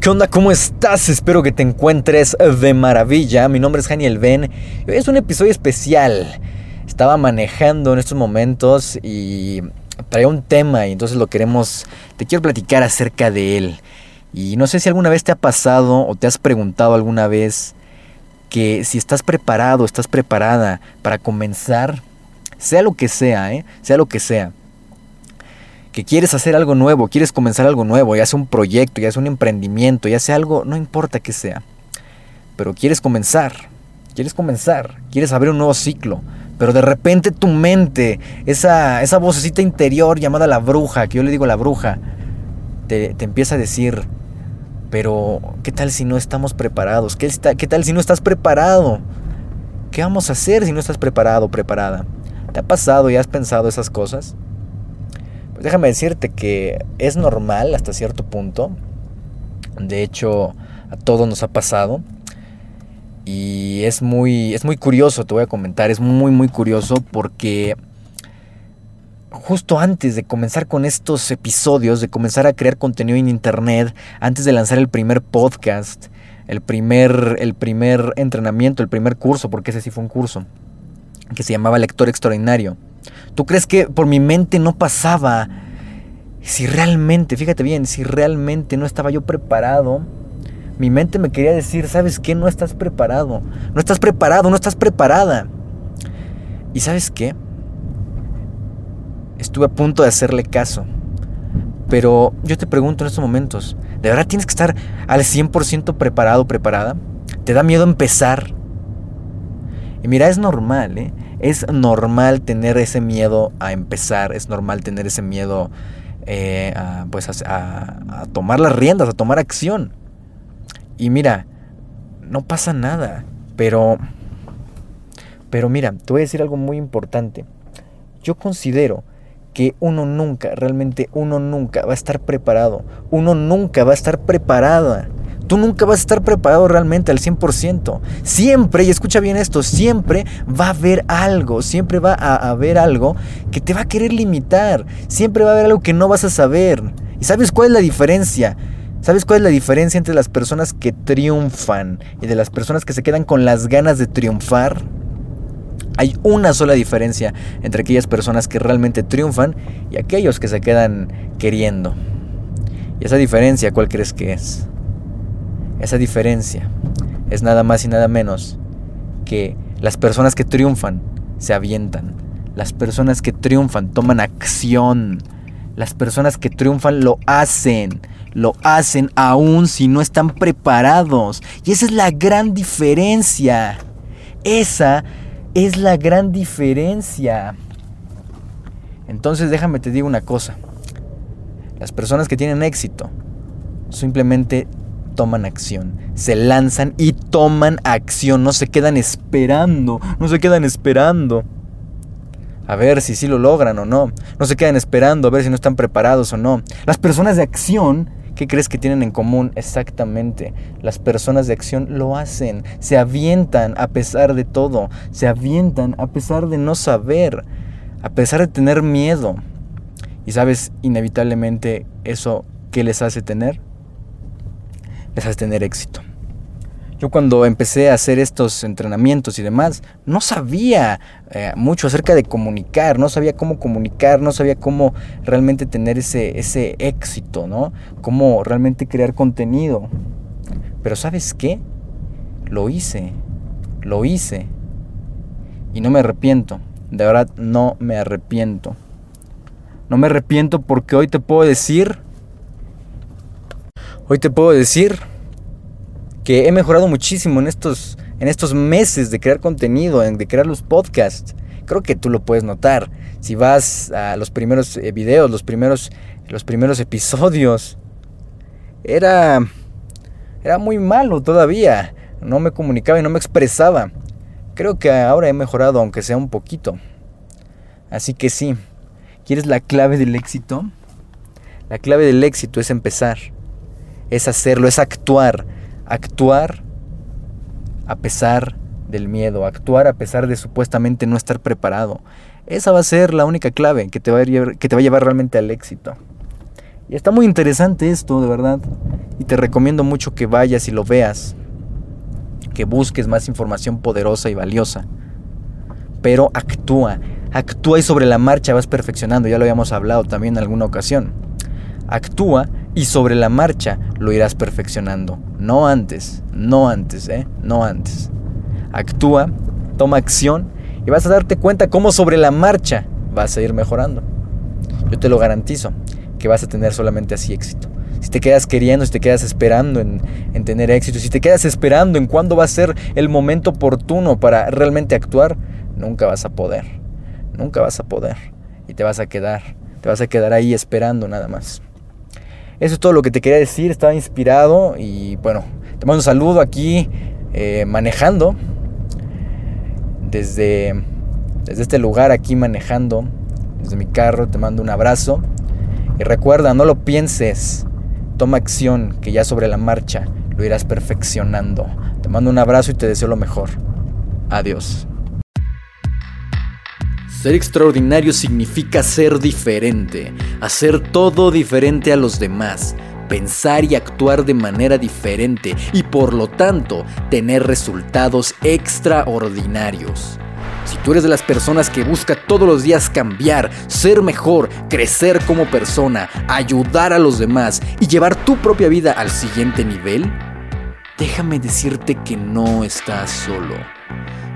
¿Qué onda? ¿Cómo estás? Espero que te encuentres de maravilla. Mi nombre es Daniel Ben hoy es un episodio especial. Estaba manejando en estos momentos y traía un tema y entonces lo queremos, te quiero platicar acerca de él. Y no sé si alguna vez te ha pasado o te has preguntado alguna vez que si estás preparado, estás preparada para comenzar, sea lo que sea, ¿eh? sea lo que sea que quieres hacer algo nuevo, quieres comenzar algo nuevo, ya sea un proyecto, ya sea un emprendimiento, ya sea algo, no importa qué sea, pero quieres comenzar, quieres comenzar, quieres abrir un nuevo ciclo, pero de repente tu mente, esa, esa vocecita interior llamada la bruja, que yo le digo la bruja, te, empieza a decir, pero ¿qué tal si no estamos preparados? ¿Qué, ¿Qué tal si no estás preparado? ¿Qué vamos a hacer si no estás preparado preparada? ¿Te ha pasado y has pensado esas cosas? Déjame decirte que es normal hasta cierto punto. De hecho, a todos nos ha pasado. Y es muy, es muy curioso, te voy a comentar, es muy, muy curioso porque justo antes de comenzar con estos episodios, de comenzar a crear contenido en internet, antes de lanzar el primer podcast, el primer, el primer entrenamiento, el primer curso, porque ese sí fue un curso, que se llamaba Lector Extraordinario ¿Tú crees que por mi mente no pasaba? Si realmente, fíjate bien, si realmente no estaba yo preparado, mi mente me quería decir, ¿sabes qué? No estás preparado. No estás preparado, no estás preparada. ¿Y sabes qué? Estuve a punto de hacerle caso. Pero yo te pregunto en estos momentos, ¿de verdad tienes que estar al 100% preparado, preparada? ¿Te da miedo empezar? Y mira, es normal, ¿eh? Es normal tener ese miedo a empezar, es normal tener ese miedo eh, a, pues a, tomar las riendas, a tomar acción. Y mira, no pasa nada, pero... Pero mira, te voy a decir algo muy importante. Yo considero que uno nunca, realmente uno nunca va a estar preparado. Uno nunca va a estar preparada tú nunca vas a estar preparado realmente al 100%. Siempre, y escucha bien esto, siempre va a haber algo, siempre va a haber algo que te va a querer limitar, siempre va a haber algo que no vas a saber. ¿Y sabes cuál es la diferencia? ¿Sabes cuál es la diferencia entre las personas que triunfan y de las personas que se quedan con las ganas de triunfar? Hay una sola diferencia entre aquellas personas que realmente triunfan y aquellos que se quedan queriendo. ¿Y esa diferencia cuál crees que es? Esa diferencia es nada más y nada menos que las personas que triunfan se avientan. Las personas que triunfan toman acción. Las personas que triunfan lo hacen. Lo hacen aún si no están preparados. Y esa es la gran diferencia. Esa es la gran diferencia. Entonces déjame te digo una cosa. Las personas que tienen éxito simplemente toman acción, se lanzan y toman acción, no se quedan esperando, no se quedan esperando. A ver si sí lo logran o no. No se quedan esperando a ver si no están preparados o no. Las personas de acción, ¿qué crees que tienen en común? Exactamente. Las personas de acción lo hacen. Se avientan a pesar de todo. Se avientan a pesar de no saber. A pesar de tener miedo. Y sabes, inevitablemente, eso, ¿qué les hace tener? Hace tener éxito. Yo cuando empecé a hacer estos entrenamientos y demás, no sabía eh, mucho acerca de comunicar, no sabía cómo comunicar, no sabía cómo realmente tener ese, ese éxito, ¿no? Cómo realmente crear contenido. Pero ¿sabes qué? Lo hice, lo hice. Y no me arrepiento, de verdad no me arrepiento. No me arrepiento porque hoy te puedo decir Hoy te puedo decir que he mejorado muchísimo en estos, en estos meses de crear contenido, de crear los podcasts. Creo que tú lo puedes notar. Si vas a los primeros eh, videos, los primeros, los primeros episodios, era, era muy malo todavía. No me comunicaba y no me expresaba. Creo que ahora he mejorado, aunque sea un poquito. Así que sí, ¿quieres la clave del éxito? La clave del éxito es empezar es hacerlo, es actuar. Actuar a pesar del miedo, actuar a pesar de supuestamente no estar preparado. Esa va a ser la única clave que te va a llevar, que te va a llevar realmente al éxito. Y está muy interesante esto, de verdad. Y te recomiendo mucho que vayas y lo veas. Que busques más información poderosa y valiosa. Pero actúa. Actúa y sobre la marcha vas perfeccionando. Ya lo habíamos hablado también en alguna ocasión. Actúa y sobre la marcha lo irás perfeccionando. No antes, no antes, ¿eh? No antes. Actúa, toma acción y vas a darte cuenta cómo sobre la marcha vas a ir mejorando. Yo te lo garantizo que vas a tener solamente así éxito. Si te quedas queriendo, si te quedas esperando en, en tener éxito, si te quedas esperando en cuándo va a ser el momento oportuno para realmente actuar, nunca vas a poder. Nunca vas a poder. Y te vas a quedar. Te vas a quedar ahí esperando nada más. Eso es todo lo que te quería decir. Estaba inspirado y bueno, te mando un saludo aquí eh, manejando. Desde, desde este lugar aquí manejando. Desde mi carro te mando un abrazo. Y recuerda, no lo pienses. Toma acción que ya sobre la marcha lo irás perfeccionando. Te mando un abrazo y te deseo lo mejor. Adiós. Ser extraordinario significa ser diferente, hacer todo diferente a los demás, pensar y actuar de manera diferente y por lo tanto tener resultados extraordinarios. Si tú eres de las personas que busca todos los días cambiar, ser mejor, crecer como persona, ayudar a los demás y llevar tu propia vida al siguiente nivel, déjame decirte que no estás solo.